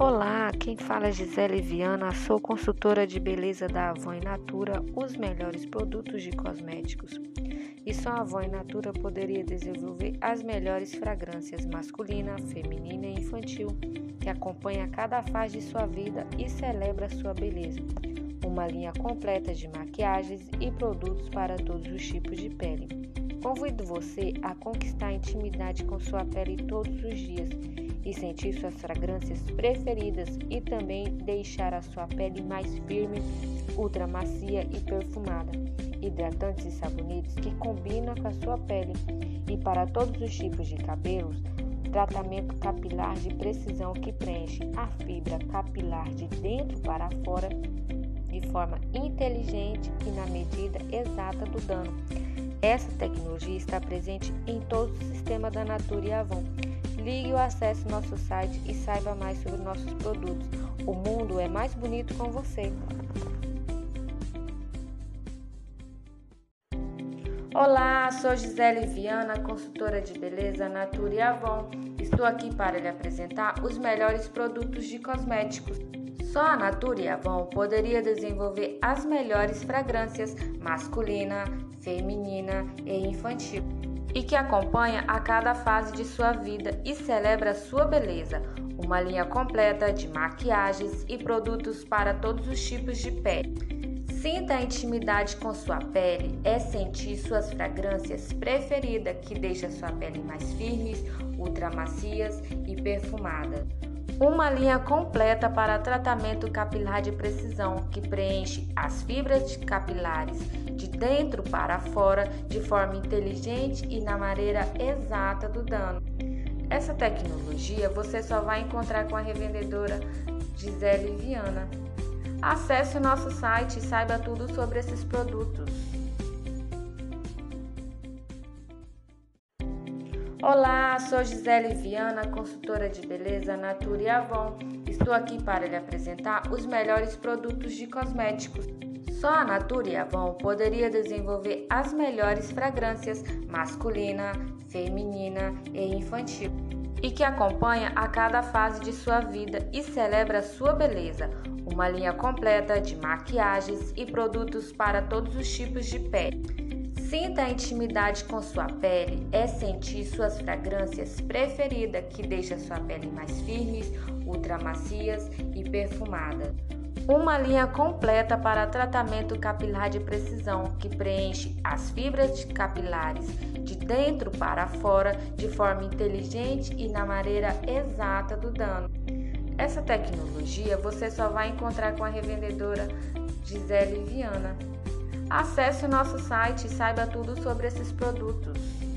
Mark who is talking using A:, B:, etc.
A: Olá, quem fala é Gisele Viana, sou consultora de beleza da Avon Natura, os melhores produtos de cosméticos. E só a Avon Natura poderia desenvolver as melhores fragrâncias masculina, feminina e infantil, que acompanha cada fase de sua vida e celebra sua beleza. Uma linha completa de maquiagens e produtos para todos os tipos de pele. Convido você a conquistar a intimidade com sua pele todos os dias e sentir suas fragrâncias preferidas e também deixar a sua pele mais firme, ultra macia e perfumada. Hidratantes e sabonetes que combinam com a sua pele e para todos os tipos de cabelos, tratamento capilar de precisão que preenche a fibra capilar de dentro para fora de forma inteligente e na medida exata do dano. Essa tecnologia está presente em todo o sistema da Natura e Avon Ligue ou acesse nosso site e saiba mais sobre nossos produtos. O mundo é mais bonito com você. Olá, sou Gisele Viana, consultora de beleza Natura e Avon. Estou aqui para lhe apresentar os melhores produtos de cosméticos. Só a Natura e Avon poderia desenvolver as melhores fragrâncias masculina, feminina e infantil e que acompanha a cada fase de sua vida e celebra sua beleza. Uma linha completa de maquiagens e produtos para todos os tipos de pele. Sinta a intimidade com sua pele, é sentir suas fragrâncias preferidas que deixa sua pele mais firmes, ultra macias e perfumada. Uma linha completa para tratamento capilar de precisão que preenche as fibras capilares de dentro para fora de forma inteligente e na maneira exata do dano. Essa tecnologia você só vai encontrar com a revendedora Gisele Viana. Acesse o nosso site e saiba tudo sobre esses produtos. Olá, sou Gisele Viana, consultora de beleza Natura e Avon. Estou aqui para lhe apresentar os melhores produtos de cosméticos. Só a Natura e Avon poderia desenvolver as melhores fragrâncias masculina, feminina e infantil e que acompanha a cada fase de sua vida e celebra sua beleza. Uma linha completa de maquiagens e produtos para todos os tipos de pele. Sinta a intimidade com sua pele, é sentir suas fragrâncias preferidas que deixa sua pele mais firmes, ultra macias e perfumada. Uma linha completa para tratamento capilar de precisão que preenche as fibras capilares de dentro para fora de forma inteligente e na maneira exata do dano. Essa tecnologia você só vai encontrar com a revendedora Gisele Viana. Acesse o nosso site e saiba tudo sobre esses produtos.